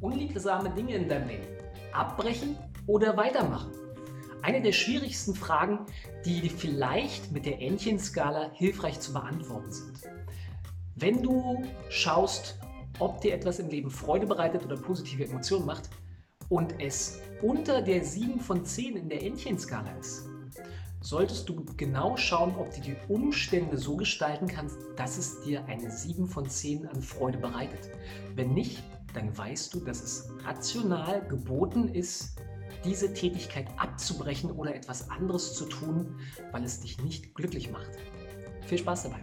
Unliebsame Dinge in deinem Leben. Abbrechen oder weitermachen? Eine der schwierigsten Fragen, die vielleicht mit der Entchenskala hilfreich zu beantworten sind. Wenn du schaust, ob dir etwas im Leben Freude bereitet oder positive Emotionen macht und es unter der 7 von 10 in der Entchenskala ist, solltest du genau schauen, ob du die Umstände so gestalten kannst, dass es dir eine 7 von 10 an Freude bereitet. Wenn nicht, dann weißt du, dass es rational geboten ist, diese Tätigkeit abzubrechen oder etwas anderes zu tun, weil es dich nicht glücklich macht. Viel Spaß dabei!